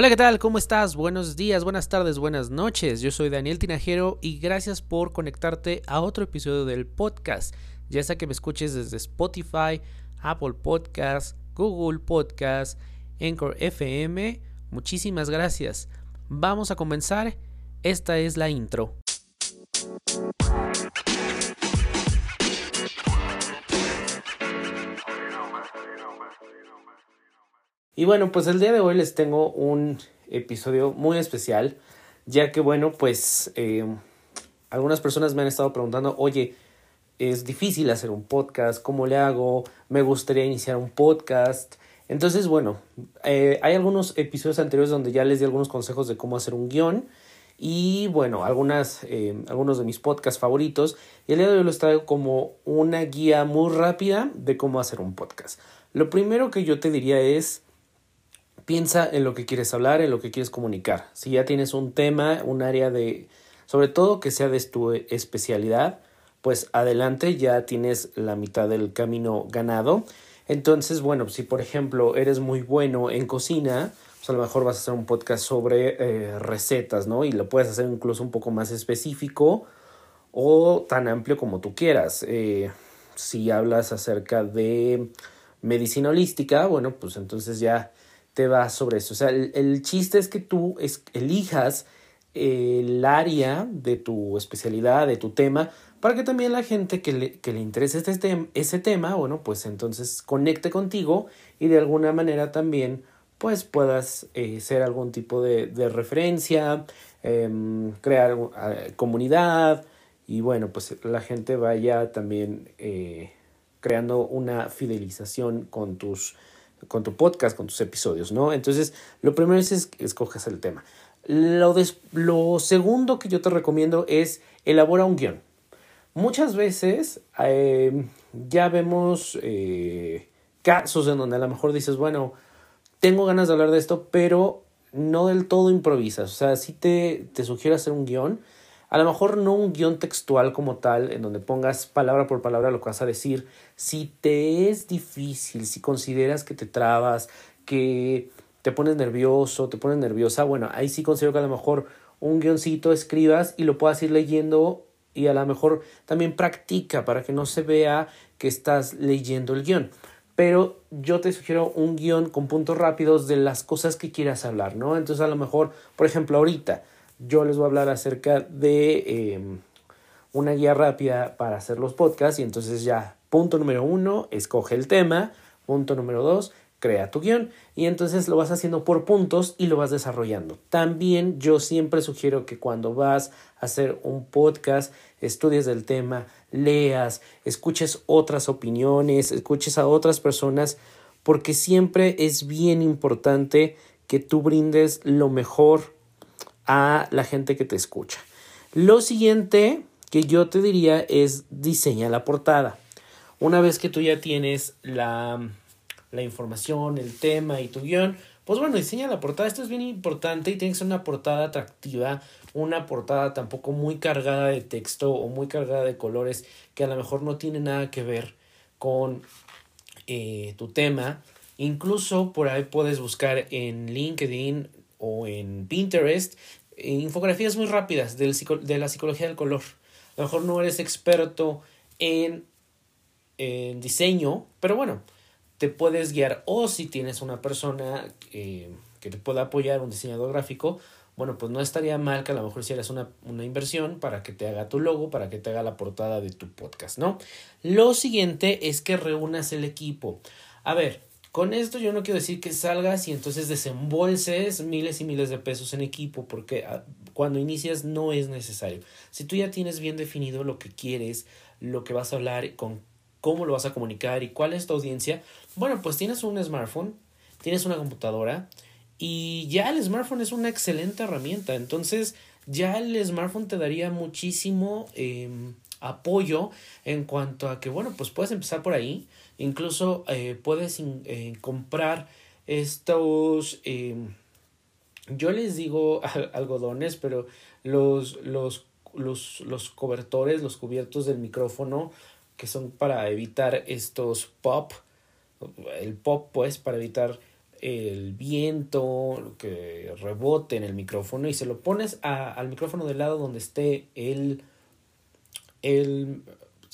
Hola, ¿qué tal? ¿Cómo estás? Buenos días, buenas tardes, buenas noches. Yo soy Daniel Tinajero y gracias por conectarte a otro episodio del podcast. Ya sea que me escuches desde Spotify, Apple Podcast, Google Podcast, Anchor FM. Muchísimas gracias. Vamos a comenzar. Esta es la intro. Y bueno, pues el día de hoy les tengo un episodio muy especial, ya que bueno, pues eh, algunas personas me han estado preguntando, oye, es difícil hacer un podcast, ¿cómo le hago? Me gustaría iniciar un podcast. Entonces, bueno, eh, hay algunos episodios anteriores donde ya les di algunos consejos de cómo hacer un guion. Y bueno, algunas, eh, algunos de mis podcasts favoritos. Y el día de hoy los traigo como una guía muy rápida de cómo hacer un podcast. Lo primero que yo te diría es piensa en lo que quieres hablar, en lo que quieres comunicar. Si ya tienes un tema, un área de, sobre todo que sea de tu especialidad, pues adelante, ya tienes la mitad del camino ganado. Entonces, bueno, si por ejemplo eres muy bueno en cocina, pues a lo mejor vas a hacer un podcast sobre eh, recetas, ¿no? Y lo puedes hacer incluso un poco más específico o tan amplio como tú quieras. Eh, si hablas acerca de medicina holística, bueno, pues entonces ya te va sobre eso. O sea, el, chiste es que tú elijas el área de tu especialidad, de tu tema, para que también la gente que le, interese este, ese tema, bueno, pues entonces conecte contigo y de alguna manera también pues puedas eh, ser algún tipo de, referencia, em, crear comunidad y bueno, pues la gente vaya también eh, creando una fidelización con tus con tu podcast, con tus episodios, ¿no? Entonces, lo primero es que escojas el tema. Lo, lo segundo que yo te recomiendo es elabora un guion. Muchas veces eh, ya vemos eh, casos en donde a lo mejor dices, bueno, tengo ganas de hablar de esto, pero no del todo improvisas. O sea, si te, te sugiero hacer un guion, a lo mejor no un guion textual como tal, en donde pongas palabra por palabra lo que vas a decir. Si te es difícil, si consideras que te trabas, que te pones nervioso, te pones nerviosa, bueno, ahí sí considero que a lo mejor un guioncito escribas y lo puedas ir leyendo y a lo mejor también practica para que no se vea que estás leyendo el guion. Pero yo te sugiero un guion con puntos rápidos de las cosas que quieras hablar, ¿no? Entonces a lo mejor, por ejemplo, ahorita yo les voy a hablar acerca de em, una guía rápida para hacer los podcasts y entonces ya, punto número uno, escoge el tema, punto número dos, crea tu guion y entonces lo vas haciendo por puntos y lo vas desarrollando. También yo siempre sugiero que cuando vas a hacer un podcast, estudies del tema, leas, escuches otras opiniones, escuches a otras personas, porque siempre es bien importante que tú brindes lo mejor a la gente que te escucha. Lo siguiente que yo te diría es diseña la portada. Una vez que tú ya tienes la, la información, el tema y tu guion, pues bueno, diseña la portada. Esto es bien importante y tiene que ser una portada atractiva, una portada tampoco muy cargada de texto o muy cargada de colores que a lo mejor no tiene nada que ver con eh, tu tema. Incluso por ahí puedes buscar en LinkedIn o en Pinterest infografías muy rápidas del, de la psicología del color. A lo mejor no eres experto en, en diseño, pero bueno, te puedes guiar. O si tienes una persona eh, que te pueda apoyar, un diseñador gráfico, bueno, pues no estaría mal que a lo mejor hicieras una, una inversión para que te haga tu logo, para que te haga la portada de tu podcast, ¿no? Lo siguiente es que reúnas el equipo. A ver, con esto yo no quiero decir que salgas y entonces desembolses miles y miles de pesos en equipo, porque ah, cuando inicias no es necesario. Si tú ya tienes bien definido lo que quieres, lo que vas a hablar, con cómo lo vas a comunicar y cuál es tu audiencia, bueno, pues tienes un smartphone, tienes una computadora y ya el smartphone es una excelente herramienta. Entonces ya el smartphone te daría muchísimo em, apoyo en cuanto a que, bueno, pues puedes empezar por ahí Incluso eh, puedes eh, comprar estos, eh, yo les digo algodones, pero los, los, los, los cobertores, los cubiertos del micrófono, que son para evitar estos pop, el pop pues, para evitar el viento que rebote en el micrófono y se lo pones al micrófono del lado donde esté el, el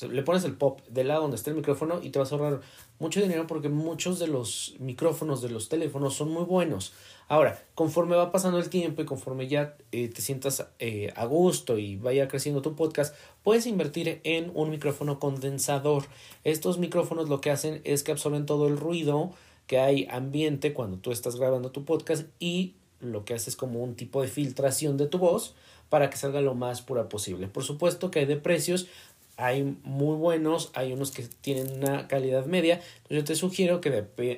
le pones el pop del lado donde esté el micrófono y te vas a ahorrar mucho dinero porque muchos de los micrófonos de los teléfonos son muy buenos. Ahora, conforme va pasando el tiempo y conforme ya eh, te sientas eh, a gusto y vaya creciendo tu podcast, puedes invertir en un micrófono condensador. Estos micrófonos lo que hacen es que absorben todo el ruido que hay ambiente cuando tú estás grabando tu podcast y lo que hace es como un tipo de filtración de tu voz para que salga lo más pura posible. Por supuesto que hay de precios, hay muy buenos, hay unos que tienen una calidad media. yo te sugiero que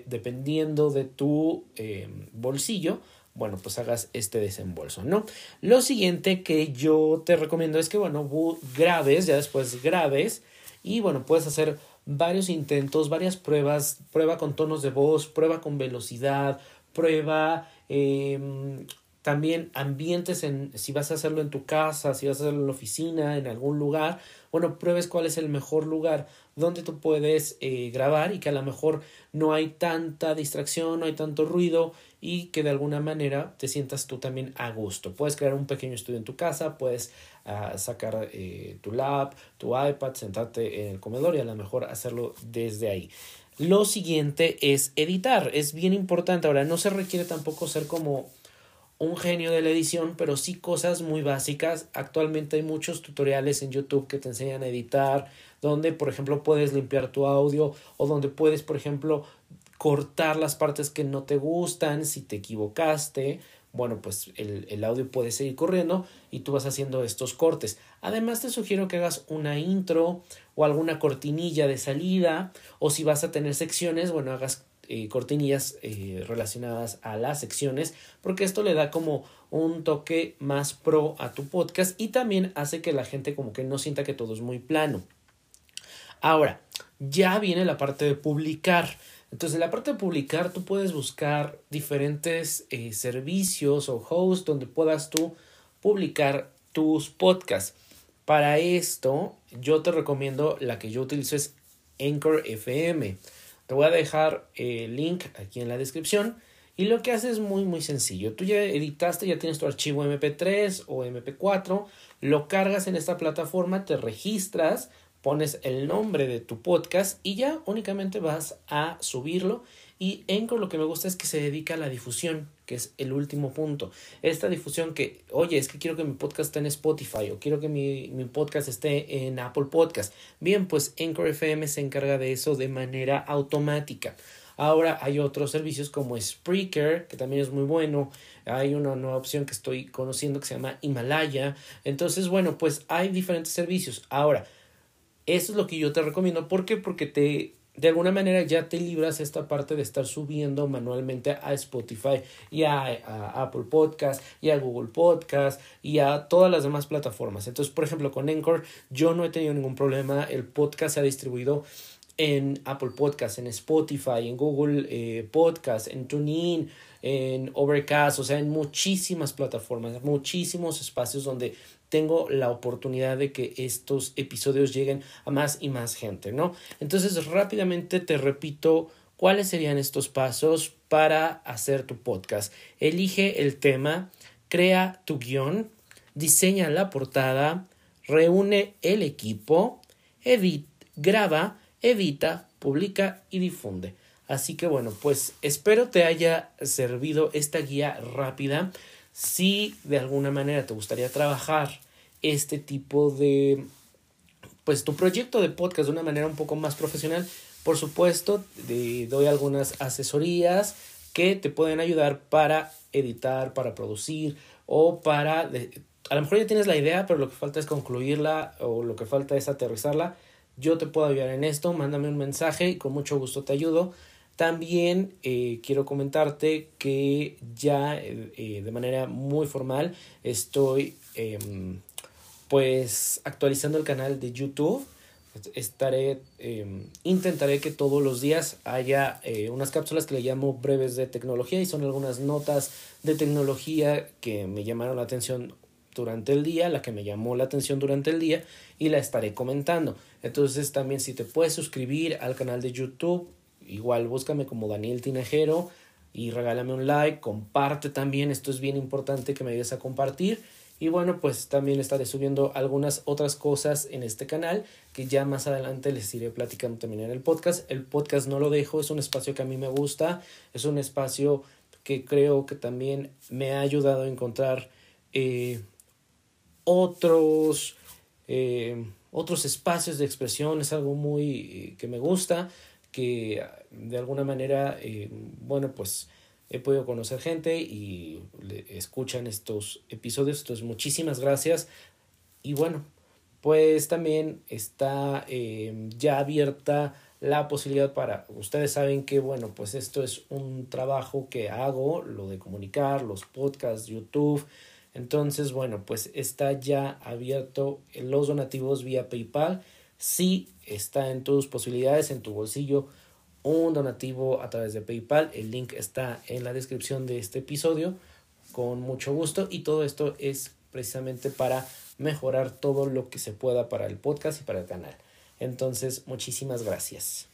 dependiendo de tu em, bolsillo, bueno, pues hagas este desembolso, ¿no? Lo siguiente que yo te recomiendo es que, bueno, grabes, ya después grabes y, bueno, puedes hacer varios intentos, varias pruebas, prueba con tonos de voz, prueba con velocidad, prueba eh, también ambientes en si vas a hacerlo en tu casa, si vas a hacerlo en la oficina, en algún lugar, bueno, pruebes cuál es el mejor lugar donde tú puedes eh, grabar y que a lo mejor no hay tanta distracción, no hay tanto ruido y que de alguna manera te sientas tú también a gusto. Puedes crear un pequeño estudio en tu casa, puedes uh, sacar eh, tu lap, tu iPad, sentarte en el comedor y a lo mejor hacerlo desde ahí. Lo siguiente es editar, es bien importante. Ahora, no se requiere tampoco ser como un genio de la edición, pero sí cosas muy básicas. Actualmente hay muchos tutoriales en YouTube que te enseñan a editar, donde por ejemplo puedes limpiar tu audio o donde puedes por ejemplo cortar las partes que no te gustan si te equivocaste. Bueno, pues el, el audio puede seguir corriendo y tú vas haciendo estos cortes. Además te sugiero que hagas una intro o alguna cortinilla de salida o si vas a tener secciones, bueno, hagas eh, cortinillas eh, relacionadas a las secciones porque esto le da como un toque más pro a tu podcast y también hace que la gente como que no sienta que todo es muy plano. Ahora, ya viene la parte de publicar. Entonces, en la parte de publicar, tú puedes buscar diferentes eh, servicios o hosts donde puedas tú publicar tus podcasts. Para esto, yo te recomiendo la que yo utilizo es Anchor FM. Te voy a dejar el link aquí en la descripción. Y lo que haces es muy muy sencillo. Tú ya editaste, ya tienes tu archivo MP3 o MP4, lo cargas en esta plataforma, te registras, pones el nombre de tu podcast y ya únicamente vas a subirlo y Anchor lo que me gusta es que se dedica a la difusión, que es el último punto. Esta difusión que, oye, es que quiero que mi podcast esté en Spotify o quiero que mi, mi podcast esté en Apple Podcast. Bien, pues Anchor FM se encarga de eso de manera automática. Ahora hay otros servicios como Spreaker, que también es muy bueno. Hay una nueva opción que estoy conociendo que se llama Himalaya. Entonces, bueno, pues hay diferentes servicios. Ahora, eso es lo que yo te recomiendo. ¿Por qué? Porque te de alguna manera ya te libras esta parte de estar subiendo manualmente a Spotify y a, Apple Podcast y a Google Podcast y a todas las demás plataformas. Entonces, por ejemplo, con Encore yo no he tenido ningún problema. El podcast se ha distribuido en Apple Podcast, en Spotify, en Google eh, Podcast, en TuneIn, en Overcast, o sea, en muchísimas plataformas, muchísimos espacios donde tengo la oportunidad de que estos episodios lleguen a más y más gente, ¿no? Entonces, rápidamente te repito cuáles serían estos pasos para hacer tu podcast. Elige el tema, crea tu guion, diseña la portada, reúne el equipo, edit, graba, edita, publica y difunde. Así que bueno, pues espero te haya servido esta guía rápida. Si de alguna manera te gustaría trabajar este tipo de, pues tu proyecto de podcast de una manera un poco más profesional, por supuesto, te doy algunas asesorías que te pueden ayudar para editar, para producir o para... a lo mejor ya tienes la idea, pero lo que falta es concluirla o lo que falta es aterrizarla. Yo te puedo ayudar en esto, mándame un mensaje y con mucho gusto te ayudo. También eh, quiero comentarte que ya eh, eh, de manera muy formal estoy em, pues actualizando el canal de YouTube. Estaré, em, intentaré que todos los días haya unas cápsulas que le llamo breves de tecnología y son algunas notas de tecnología que me llamaron la atención durante el día, la que me llamó la atención durante el día y la estaré comentando. Entonces también si te puedes suscribir al canal de YouTube Igual búscame como Daniel Tinajero. y regálame un like, comparte también, esto es bien importante que me ayudes a compartir. Y bueno, pues también estaré subiendo algunas otras cosas en este canal que ya más adelante les iré platicando también en el podcast. El podcast no lo dejo, es un espacio que a mí me gusta, es un espacio que creo que también me ha ayudado a encontrar eh, otros, eh, otros espacios de expresión, es algo muy eh, que me gusta, que de alguna manera, bueno, pues he podido conocer gente y escuchan estos episodios. Entonces, muchísimas gracias. Y bueno, pues también está eh, ya abierta la posibilidad para, ustedes saben que, bueno, pues esto es un trabajo que hago, lo de comunicar, los podcasts, YouTube. Entonces, bueno, pues está ya abierto los donativos vía PayPal. Sí, está en tus posibilidades, en tu bolsillo un donativo a través de PayPal. El link está en la descripción de este episodio. Con mucho gusto. Y todo esto es precisamente para mejorar todo lo que se pueda para el podcast y para el canal. Entonces, muchísimas gracias.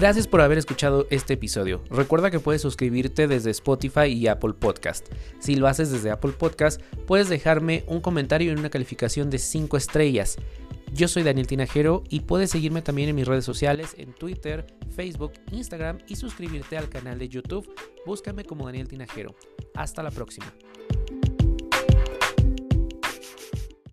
Gracias por haber escuchado este episodio. Recuerda que puedes suscribirte desde Spotify y Apple Podcast. Si lo haces desde Apple Podcast, puedes dejarme un comentario y una calificación de 5 estrellas. Yo soy Daniel Tinajero y puedes seguirme también en mis redes sociales en Twitter, Facebook, Instagram y suscribirte al canal de YouTube. Búscame como Daniel Tinajero. Hasta la próxima.